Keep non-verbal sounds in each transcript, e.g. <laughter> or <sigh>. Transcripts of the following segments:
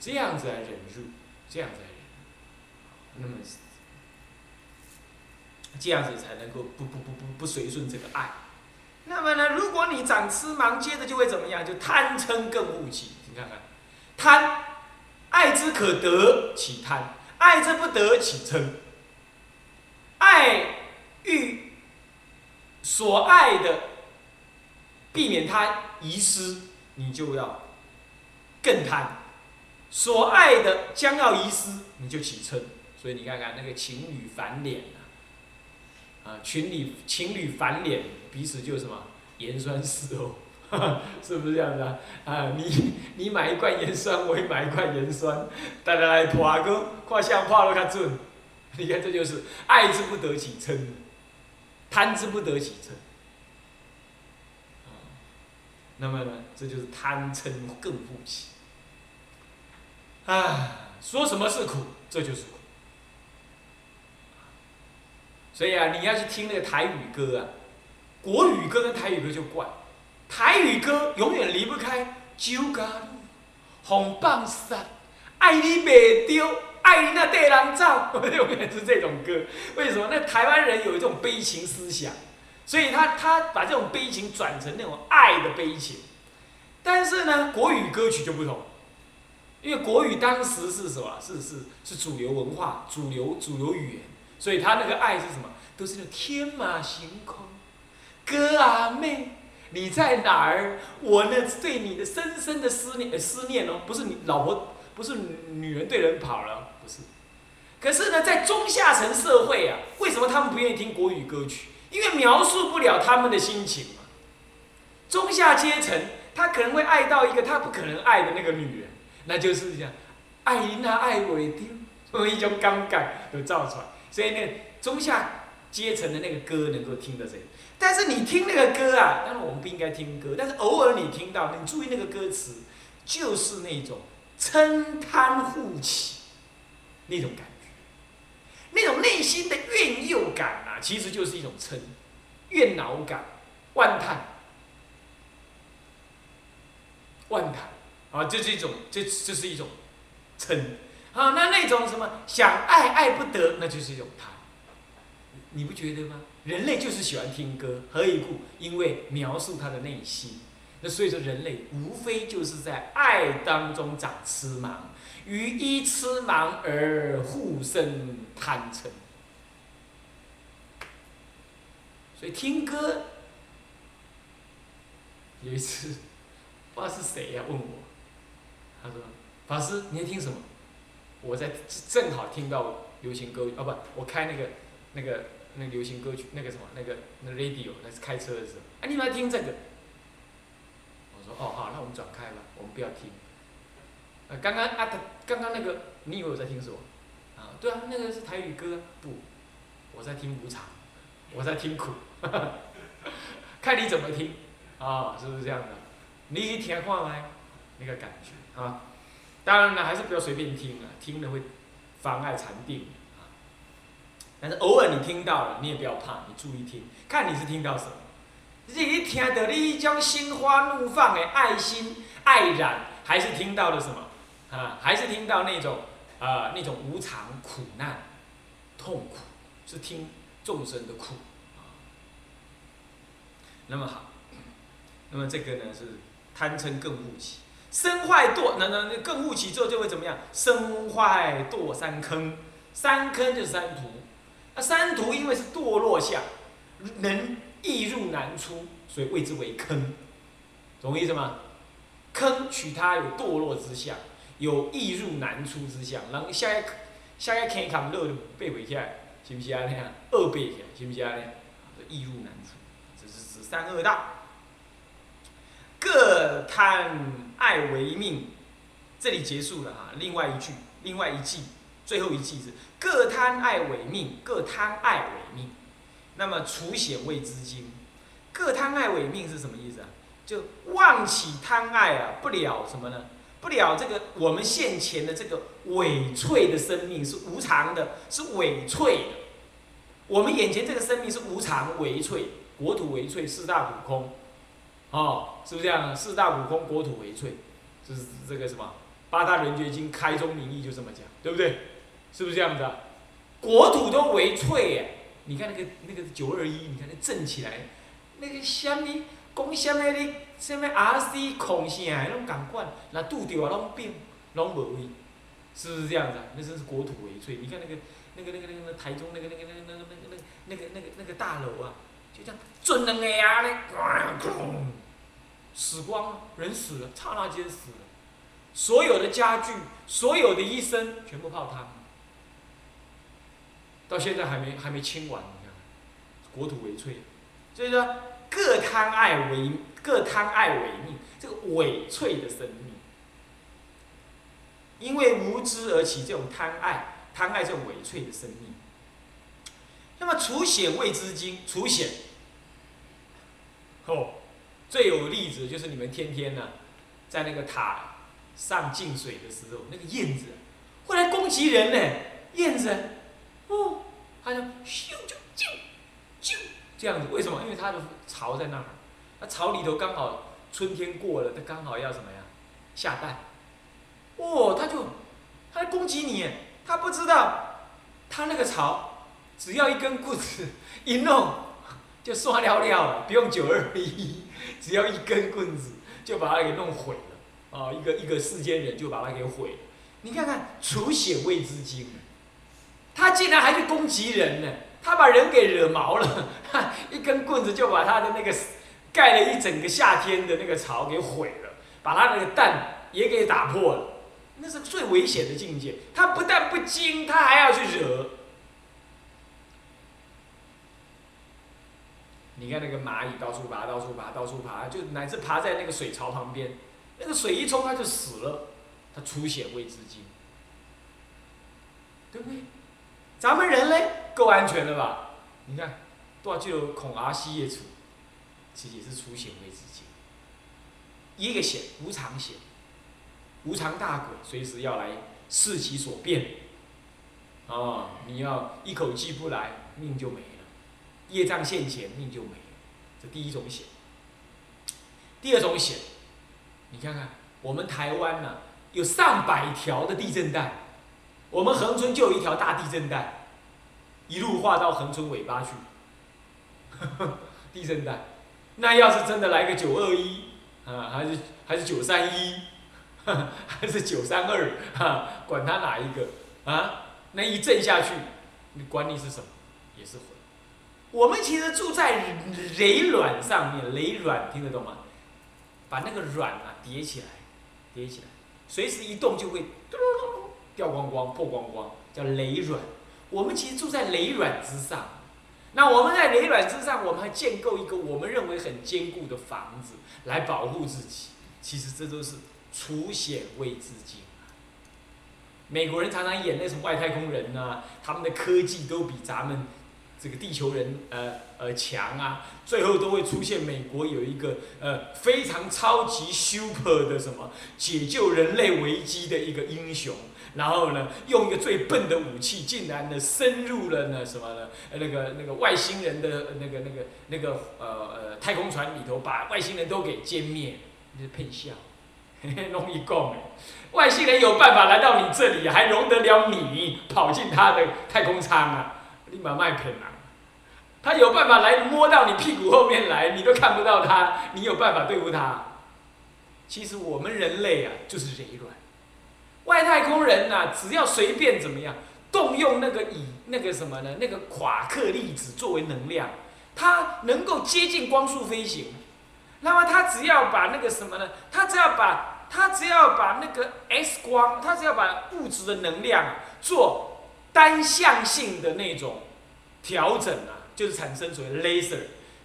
这样？子来忍辱，这样子来忍，那么这样子才能够不不不不不随顺这个爱。那么呢，如果你长痴盲，接着就会怎么样？就贪嗔更恶起。你看看，贪，爱之可得起贪，爱之不得起嗔。爱欲所爱的，避免它遗失，你就要更贪；所爱的将要遗失，你就起嗔。所以你看看那个情侣反脸啊，啊，情侣情侣反脸，彼此就什么盐酸似哦，<laughs> 是不是这样子啊？啊，你你买一罐盐酸，我也买一罐盐酸，大家来拖个，看相拍都较准。你看，这就是爱之不得起嗔，贪之不得起嗔。那么呢，这就是贪嗔更不起。啊，说什么是苦，这就是苦。所以啊，你要去听那个台语歌啊，国语歌跟台语歌就怪，台语歌永远离不开《酒家红棒山》，爱你袂丢。爱你那带人走，<laughs> 永远是这种歌。为什么？那台湾人有一种悲情思想，所以他他把这种悲情转成那种爱的悲情。但是呢，国语歌曲就不同，因为国语当时是什么？是是是主流文化、主流主流语言，所以他那个爱是什么？都是那天马行空。哥啊妹，你在哪儿？我呢对你的深深的思念，思念哦，不是你老婆。不是女人对人跑了，不是。可是呢，在中下层社会啊，为什么他们不愿意听国语歌曲？因为描述不了他们的心情嘛。中下阶层，他可能会爱到一个他不可能爱的那个女人，那就是这样，爱因啊爱我一定，有 <laughs> 一种尴尬都造出来。所以呢，中下阶层的那个歌能够听得这个，但是你听那个歌啊，当然我们不应该听歌，但是偶尔你听到，你注意那个歌词，就是那种。嗔贪护起，那种感觉，那种内心的怨诱感啊，其实就是一种嗔，怨恼感，万叹，万叹啊，这是一种，这这是一种嗔啊。那那种什么想爱爱不得，那就是一种贪，你不觉得吗？人类就是喜欢听歌，何以故？因为描述他的内心。那所以说，人类无非就是在爱当中长痴盲，于一痴盲而互生贪嗔。所以听歌，有一次，不知道是谁呀问我，他说：“法师，你在听什么？”我在正好听到流行歌，哦不，我开那个那个那流行歌曲，那个什么那个那 radio，那是开车的时候，哎，你们要听这个。我说哦好，那我们转开吧，我们不要听。呃，刚刚啊，刚刚那个，你以为我在听什么？啊，对啊，那个是台语歌。不，我在听无常，我在听苦。<laughs> 看你怎么听，啊，是不是这样的？你一听话来？那个感觉啊。当然了，还是不要随便听啊，听了会妨碍禅定啊。但是偶尔你听到了，你也不要怕，你注意听，看你是听到什么。你听到你一种心花怒放的爱心爱染，还是听到了什么？啊，还是听到那种啊那种无常苦难痛苦，是听众生的苦啊。那么好，那么这个呢是贪嗔更误起，生坏堕，那那那更误起之后就会怎么样？生坏堕三坑，三坑就是三途，那三途因为是堕落相，能。易入难出，所以谓之为坑，懂我意思吗？坑取它有堕落之相，有易入难出之相。然后下一下一坑坎热就背回起来，是不是啊？那样二背起来，是不是啊？易入难出，这是指三恶道。各贪爱为命，这里结束了哈。另外一句，另外一句，最后一句是各贪爱为命，各贪爱为命。那么除显谓之经，各贪爱为命是什么意思啊？就妄起贪爱啊，不了什么呢？不了这个我们现前的这个伪脆的生命是无常的，是伪脆的。我们眼前这个生命是无常伪脆，国土伪脆，四大苦空，哦，是不是这样？四大苦空，国土为脆，就是这个什么？八大人觉经开宗明义就这么讲，对不对？是不是这样子啊？国土都为翠耶，你看那个那个九二一，你看那震起来，那个虾米讲虾米哩，虾米 RC 空声拢共管，那拄着啊拢变拢无位，是不是这样子啊？那真是国土为翠。你看那个那个那个那个台中那个那个那个那个那个那个那个那个大楼啊，就这样准两下啊咧，死光了，人死了，刹那间死了，所有的家具，所有的医生全部泡汤。到现在还没还没清完，你看，国土为脆，所以说各贪爱为各贪爱为命，这个伪脆的生命，因为无知而起这种贪爱，贪爱这种伪脆的生命。那么除险未知经，除险，哦，最有例子就是你们天天呢，在那个塔上进水的时候，那个燕子会来攻击人呢，燕子。哦，它就咻就啾啾这样子，为什么？因为它的巢在那儿，那巢里头刚好春天过了，它刚好要什么呀？下蛋。哦，它就它攻击你，它不知道，它那个巢只要一根棍子一弄就刷了了，不用九二一，只要一根棍子就把它给弄毁了。啊，一个一个世间人就把它给毁了。你看看除险未知经。他竟然还去攻击人呢！他把人给惹毛了，一根棍子就把他的那个盖了一整个夏天的那个巢给毁了，把他那个蛋也给打破了。那是最危险的境界。他不但不惊，他还要去惹。你看那个蚂蚁到处爬，到处爬，到处爬，就乃至爬在那个水槽旁边，那个水一冲，它就死了。它出血未知经，对不对？咱们人类够安全的吧？你看，多少就孔阿西叶处，其实也是出血未知境。一个险，无常险，无常大鬼随时要来视其所变。啊，你要一口气不来，命就没；业障现前，命就没了。这第一种险。第二种险，你看看，我们台湾呢，有上百条的地震带。我们横村就有一条大地震带，一路画到横村尾巴去。<laughs> 地震带，那要是真的来个九二一啊，还是还是九三一，<laughs> 还是九三二，哈，管他哪一个啊，那一震下去，你管你是什么，也是毁。我们其实住在雷卵上面，雷卵听得懂吗？把那个卵啊叠起来，叠起来，随时一动就会。<laughs> 掉光光、破光光，叫雷卵。我们其实住在雷卵之上。那我们在雷卵之上，我们还建构一个我们认为很坚固的房子来保护自己。其实这都是除险未知境。美国人常常演那什么外太空人呐，他们的科技都比咱们这个地球人呃呃强啊。最后都会出现美国有一个呃非常超级 super 的什么解救人类危机的一个英雄。然后呢，用一个最笨的武器，竟然呢深入了呢什么呢？那个那个外星人的那个那个那个呃呃太空船里头，把外星人都给歼灭，你是配笑，<laughs> 容易共，<laughs> 外星人有办法来到你这里，还容得了你跑进他的太空舱啊？立马卖骗啊！他有办法来摸到你屁股后面来，你都看不到他，你有办法对付他？其实我们人类啊，就是这一软。外太空人呐，只要随便怎么样动用那个以那个什么呢？那个夸克粒子作为能量，它能够接近光速飞行。那么它只要把那个什么呢？它只要把它只要把那个 X 光，它只要把物质的能量做单向性的那种调整啊，就是产生所谓 laser。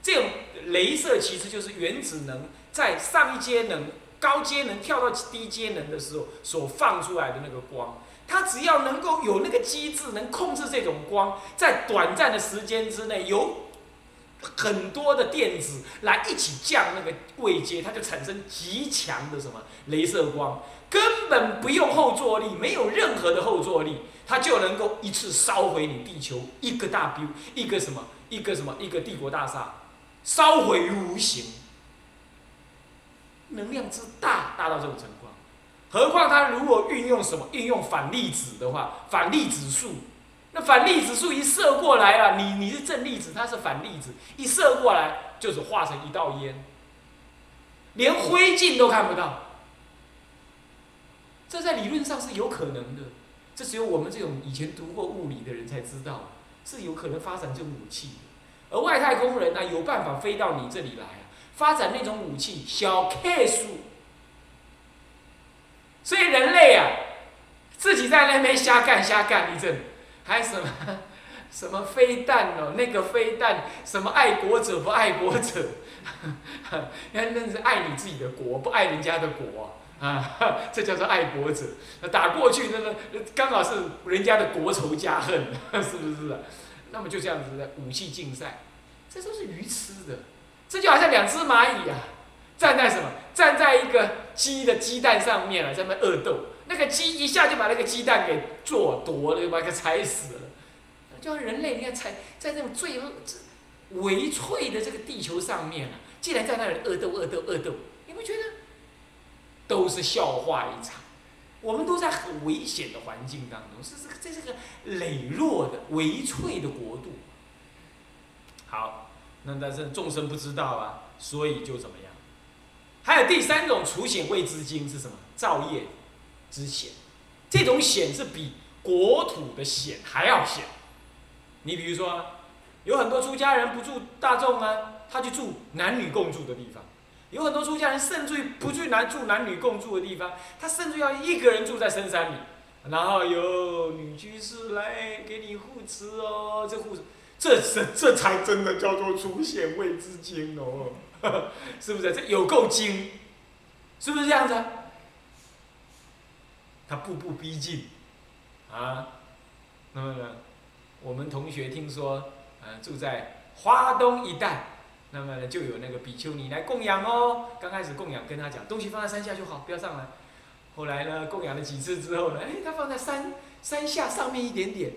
这种镭射其实就是原子能在上一阶能。高阶能跳到低阶能的时候，所放出来的那个光，它只要能够有那个机制，能控制这种光，在短暂的时间之内，有很多的电子来一起降那个位阶，它就产生极强的什么镭射光，根本不用后坐力，没有任何的后坐力，它就能够一次烧毁你地球一个大 B，一个什么，一个什么，一个帝国大厦，烧毁于无形。能量之大，大到这种情况，何况他如果运用什么运用反粒子的话，反粒子数，那反粒子数一射过来了，你你是正粒子，它是反粒子，一射过来就是化成一道烟，连灰烬都看不到。这在理论上是有可能的，这只有我们这种以前读过物理的人才知道，是有可能发展这种武器。而外太空人呢，有办法飞到你这里来啊，发展那种武器，小 K 数。所以人类啊，自己在那边瞎干瞎干一阵，还什么？<laughs> 什么飞弹哦，那个飞弹什么爱国者不爱国者，<laughs> 那那是爱你自己的国，不爱人家的国，啊 <laughs> 这叫做爱国者。那打过去那个刚好是人家的国仇家恨，<laughs> 是不是？那么就这样子的武器竞赛，这都是愚痴的。这就好像两只蚂蚁啊，站在什么？站在一个鸡的鸡蛋上面啊，在那恶斗。那个鸡一下就把那个鸡蛋给做夺了，就把它踩死了。就像人类，你看，踩在那种最微脆的这个地球上面啊，竟然在那里恶斗、恶斗、恶斗，你不觉得？都是笑话一场。我们都在很危险的环境当中，是这个，这是个羸弱的、微脆的国度。好，那但是众生不知道啊，所以就怎么样？还有第三种除险未知经是什么？造业之险，这种险是比国土的险还要险。你比如说，有很多出家人不住大众啊，他去住男女共住的地方；有很多出家人甚至于不去男住男女共住的地方，他甚至要一个人住在深山里，然后有女居士来给你护持哦，这护，这这这才真的叫做除险未知经哦。是不是这有够精？是不是这样子？他步步逼近，啊，那么呢，我们同学听说，呃，住在华东一带，那么呢就有那个比丘尼来供养哦。刚开始供养跟他讲，东西放在山下就好，不要上来。后来呢，供养了几次之后呢，哎，他放在山山下上面一点点。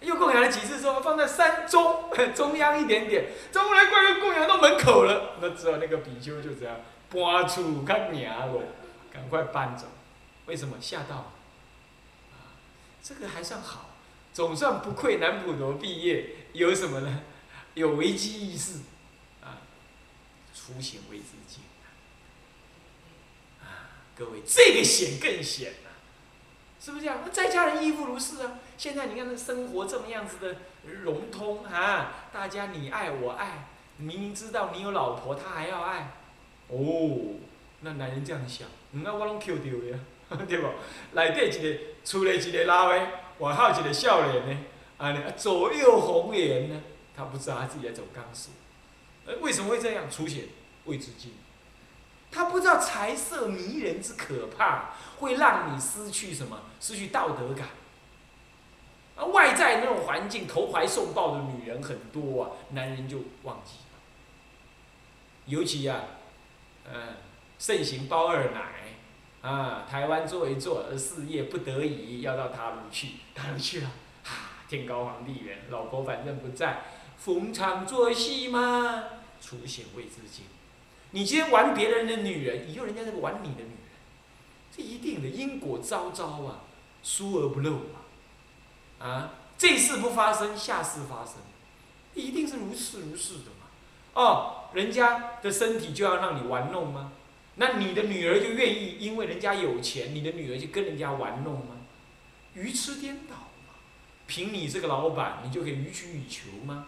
又供养了几次之后，放在山中 <laughs> 中央一点点，再后来快要供养到门口了，那只好那个比丘就这样搬出看娘了，赶快搬走。为什么吓到？这个还算好，总算不愧南普陀毕业，有什么呢？有危机意识，出险未知境。啊，各位，这个险更险了，是不是这样？那在家人亦复如是啊。现在你看，那生活这么样子的融通啊，大家你爱我爱，明明知道你有老婆，他还要爱，哦，那男人这样想，那我拢 Q 掉呀，<laughs> 对不？内底一个出来一个老的，外口一个少年呢，啊，左右逢源呢，他不知道他自己在走钢索，为什么会这样？出现未知境，他不知道财色迷人之可怕，会让你失去什么？失去道德感。啊外在那种环境，投怀送抱的女人很多啊，男人就忘记了。尤其呀，嗯，盛行包二奶，啊，台湾做一做，事业不得已要到大陆去，大陆去了，哈，天高皇帝远，老婆反正不在，逢场作戏嘛，出险未知境。你今天玩别人的女人，以后人家在玩你的女人，这一定的因果昭昭啊，疏而不漏啊。啊，这事不发生，下事发生，一定是如是如是的嘛。哦，人家的身体就要让你玩弄吗？那你的女儿就愿意因为人家有钱，你的女儿就跟人家玩弄吗？愚痴颠倒嘛！凭你这个老板，你就可以予取予求吗？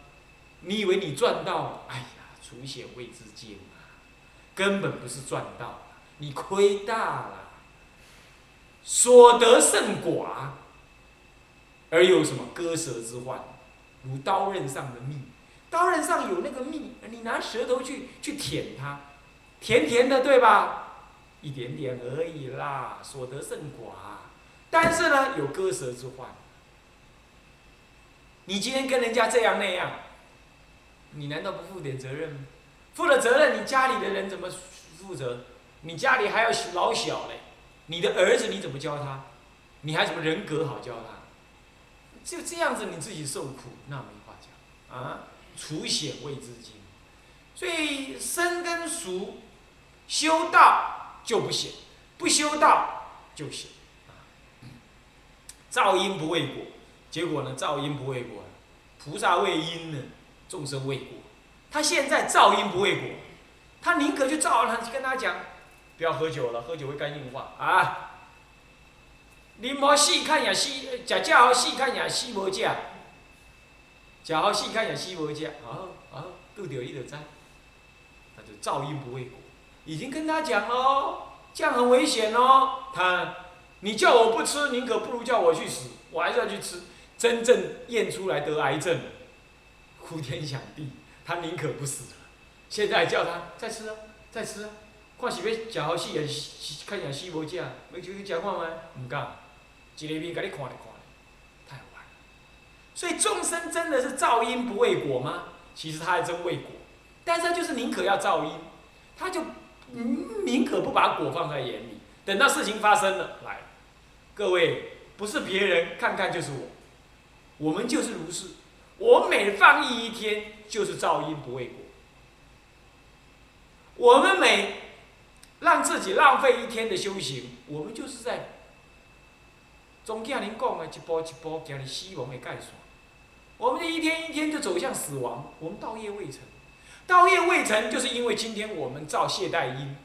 你以为你赚到了？哎，除险未知经啊，根本不是赚到，你亏大了，所得甚寡。而有什么割舌之患，如刀刃上的蜜，刀刃上有那个蜜，你拿舌头去去舔它，甜甜的，对吧？一点点而已啦，所得甚寡。但是呢，有割舌之患。你今天跟人家这样那样，你难道不负点责任吗？负了责任，你家里的人怎么负责？你家里还要老小嘞，你的儿子你怎么教他？你还什么人格好教他？就这样子，你自己受苦，那没话讲啊！除险未知经，所以生跟熟，修道就不险，不修道就行。造因不为果，结果呢？造因不为果，菩萨为因呢，众生未果。他现在造因不为果，他宁可去造，他跟他讲，不要喝酒了，喝酒会肝硬化啊。你莫细看也细，食正好细看也细无食，食好细看也细无食，啊啊，拄着伊就知，那就造因不为果，已经跟他讲喽，这样很危险哦。他，你叫我不吃，宁可不如叫我去死，我还是要去吃。真正验出来得癌症，哭天抢地，他宁可不死了。现在叫他再吃啊，再吃啊，看是要食好细也看也细无食，要就去食看吗？唔敢。一个面给你看咧看咧，太晚。所以众生真的是造因不为果吗？其实他还真为果，但是他就是宁可要造因，他就宁可不把果放在眼里。等到事情发生了，来，各位不是别人看看就是我，我们就是如是。我每放逸一天，就是造因不为果。我们每让自己浪费一天的修行，我们就是在。总听您讲的，一步一步行入死亡的界线。我们这一天一天就走向死亡，我们道业未成。道业未成，就是因为今天我们造懈怠因。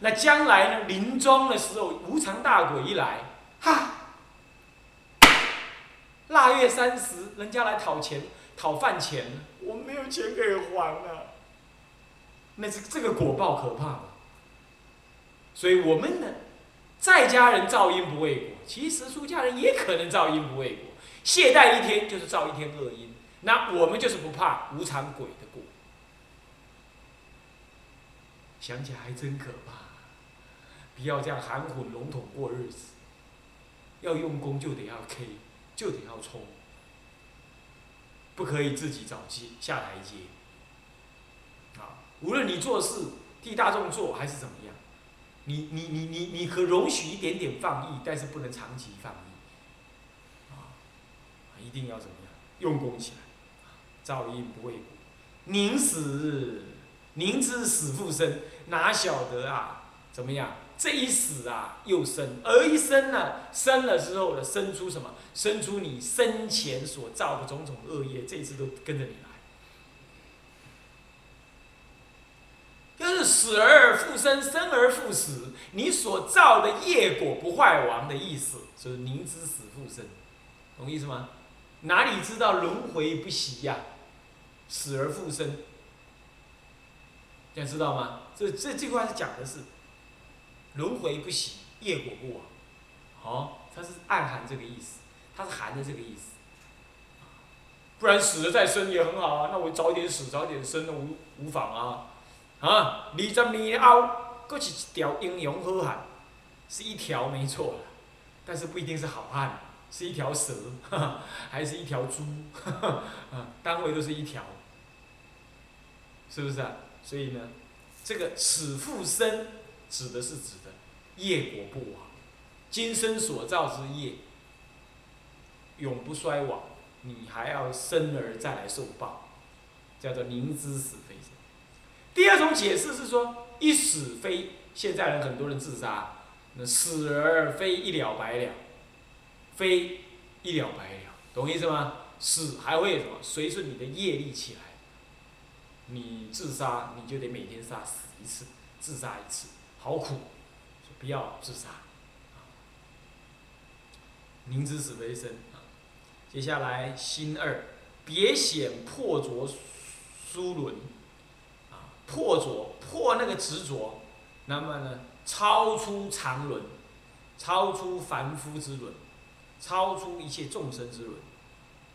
那将来呢？临终的时候，无常大鬼一来，哈！腊月三十，人家来讨钱、讨饭钱，我们没有钱可以还了。那这这个果报可怕吧？所以我们呢？在家人造因不为果，其实出家人也可能造因不为果。懈怠一天就是造一天恶因，那我们就是不怕无常鬼的果。想起来还真可怕，不要这样含混笼统过日子。要用功就得要 K，就得要冲，不可以自己找阶下台阶。啊，无论你做事替大众做还是怎么样。你你你你你可容许一点点放逸，但是不能长期放逸，啊，一定要怎么样？用功起来，噪音不为果，宁死宁知死复生，哪晓得啊？怎么样？这一死啊，又生，而一生呢，生了之后呢，生出什么？生出你生前所造的种种恶业，这一次都跟着你来。就是死而复生，生而复死，你所造的业果不坏亡的意思，就是明知死复生，懂意思吗？哪里知道轮回不息呀？死而复生，想知道吗？这这这句话是讲的是轮回不息，业果不亡，好，它是暗含这个意思，它是含着这个意思，不然死了再生也很好啊，那我早点死早点生，那无无妨啊。啊，二十年后，搁是一条英勇好汉，是一条没错，但是不一定是好汉，是一条蛇，<laughs> 还是一条猪，<laughs> 啊，单位都是一条，是不是啊？所以呢，这个死复生指的是指的业果不亡，今生所造之业永不衰亡，你还要生而再来受报，叫做宁知死非生。第二种解释是说，一死非现在人很多人自杀，那死而非一了百了，非一了百了，懂意思吗？死还会什么？随着你的业力起来，你自杀你就得每天杀死一次，自杀一次，好苦，不要自杀。啊明知死为生啊，接下来心二，别显破浊疏轮。破着破那个执着，那么呢，超出常伦，超出凡夫之伦，超出一切众生之伦，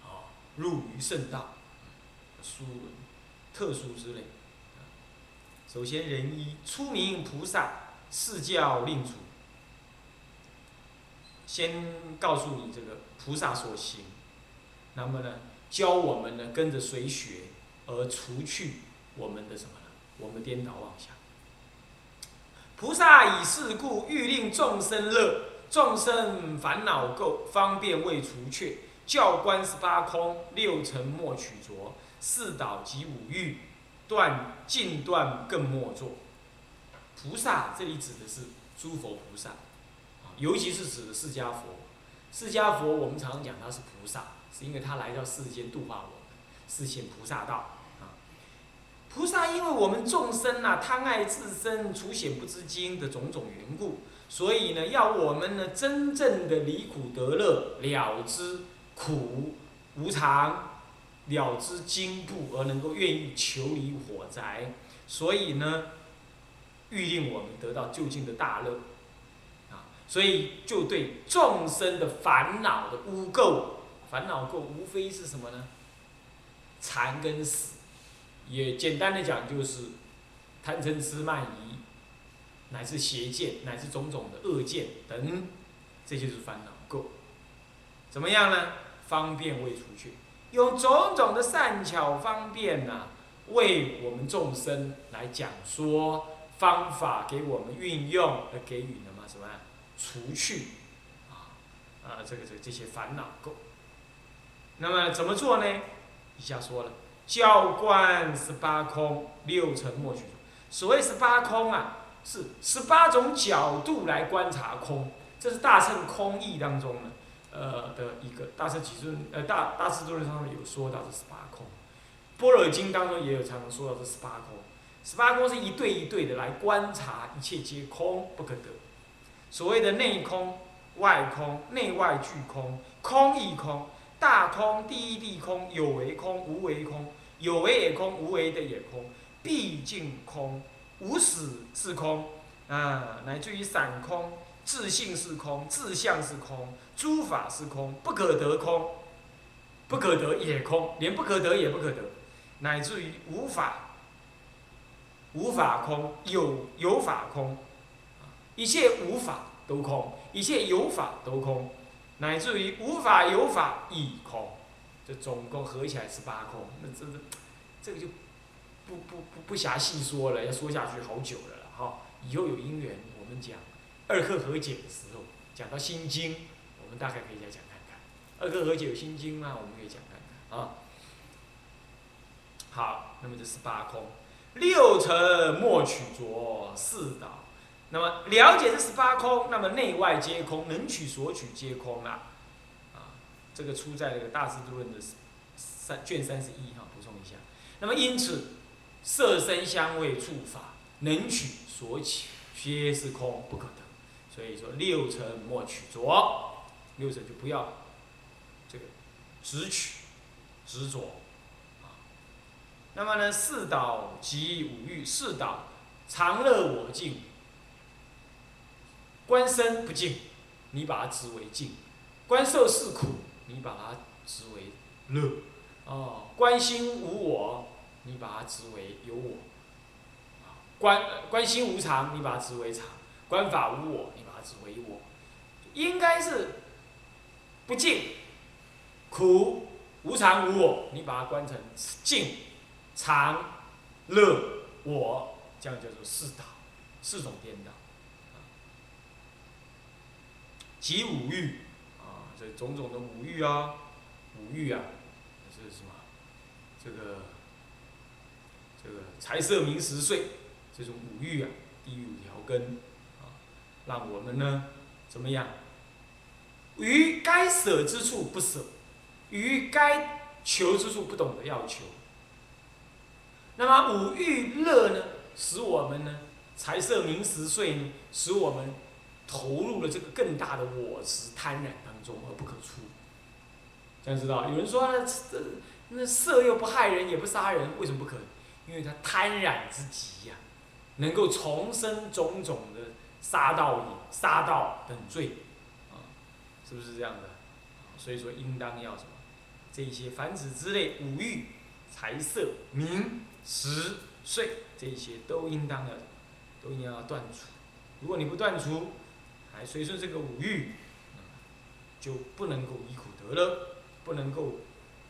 啊，入于圣道，殊伦，特殊之类。首先，人一出名菩萨，四教令主，先告诉你这个菩萨所行，那么呢，教我们呢跟着随学，而除去我们的什么呢？我们颠倒妄想。菩萨以是故，欲令众生乐，众生烦恼垢，方便未除却。教观十八空，六尘莫取着，四岛及五欲，断尽断更莫作。菩萨这里指的是诸佛菩萨，尤其是指的释迦佛。释迦佛，我们常常讲他是菩萨，是因为他来到世间度化我们，实现菩萨道啊。菩萨因为我们众生呐贪爱自身、处险不知经的种种缘故，所以呢，要我们呢真正的离苦得乐，了知苦无常，了知经部，而能够愿意求离火灾，所以呢，欲令我们得到究竟的大乐。啊所以就对众生的烦恼的污垢，烦恼垢无非是什么呢？残跟死，也简单的讲就是贪嗔痴慢疑，乃至邪见，乃至种种的恶见等，这就是烦恼垢。怎么样呢？方便为除去，用种种的善巧方便呐，为我们众生来讲说方法，给我们运用，而给予什么什么？除去，啊，啊，这个这这些烦恼垢。那么怎么做呢？以下说了，教观十八空，六尘莫取。所谓十八空啊，是十八种角度来观察空。这是大乘空义当中呢，呃的一个大乘几尊，呃大大智度论上面有说到这十八空。般若经当中也有常常说到这十八空。十八空是一对一对的来观察一切皆空，不可得。所谓的内空、外空、内外俱空、空亦空、大空、第一地空、有为空、无为空、有为也空、无为的也空，毕竟空，无始是空，啊，乃至于散空、自性是空、自相是空、诸法是空，不可得空，不可得也空，连不可得也不可得，乃至于无法，无法空，有有法空。一切无法都空，一切有法都空，乃至于无法有法亦空，这总共合起来是八空。那这这这个就不不不不暇细说了，要说下去好久了了哈。以后有因缘，我们讲二课和解的时候，讲到心经，我们大概可以再讲看看。二课和解有心经吗？我们可以讲看看啊。好，那么这是八空，六尘莫取着，四道。那么了解这十八空，那么内外皆空，能取所取皆空啊，啊，这个出在这个《大智度论》的三卷三十一哈，补充一下。那么因此，色声香味触法能取所取皆是空，不可得。所以说六尘莫取着，六尘就不要这个执取执着啊。那么呢，四岛即五欲，四岛常乐我净。观身不净，你把它执为净；观受是苦，你把它执为乐。哦，观心无我，你把它执为有我。观观心无常，你把它执为常；观法无我，你把它执为我。应该是不净、苦、无常、无我，你把它观成净、常、乐、我，这样叫做四道，四种颠倒。及五欲，啊，这种种的五欲啊，五欲啊，这是什么？这个，这个财色名食睡，这种五欲啊，第五条根，让我们呢，怎么样？于该舍之处不舍，于该求之处不懂得要求。那么五欲乐呢，使我们呢，财色名食睡呢，使我们。投入了这个更大的我执贪染当中而不可出，这样知道？有人说那色又不害人也不杀人，为什么不可？因为他贪染之极呀，能够重生种种的杀盗瘾、杀盗等罪，啊，是不是这样的？所以说应当要什么？这些凡此之类五欲、财色、名、食、睡，这些都应当要，都应该要断除。如果你不断除，所以说这个五欲，就不能够离苦得乐，不能够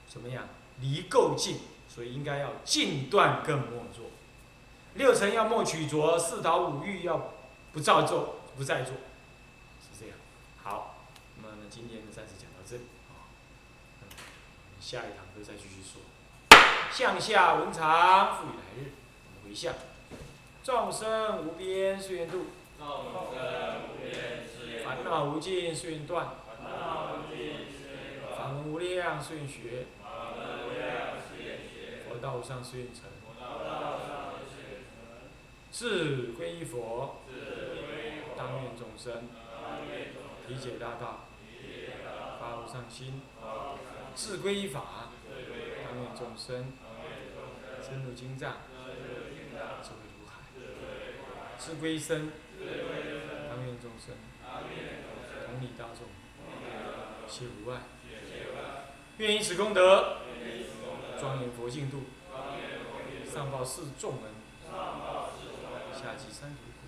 怎么样离垢净，所以应该要尽断更莫做。六尘要莫取着，四导五欲要不造作，不再做，是这样。好，那么呢，今天暂时讲到这里啊，下一堂课再继续说。向下文长，复以来日，我们回向。众生无边誓愿度。烦恼恼无尽，誓愿断；法门无量，誓愿学；佛道无上，誓愿成。志归依佛，当愿众生理解大道，发无上心；志归依法，当愿众生深入经藏，智慧如海；志归身，当愿众生同理大众，皆无碍。愿以此功德，庄严佛净土，上报四重恩。下济三途苦。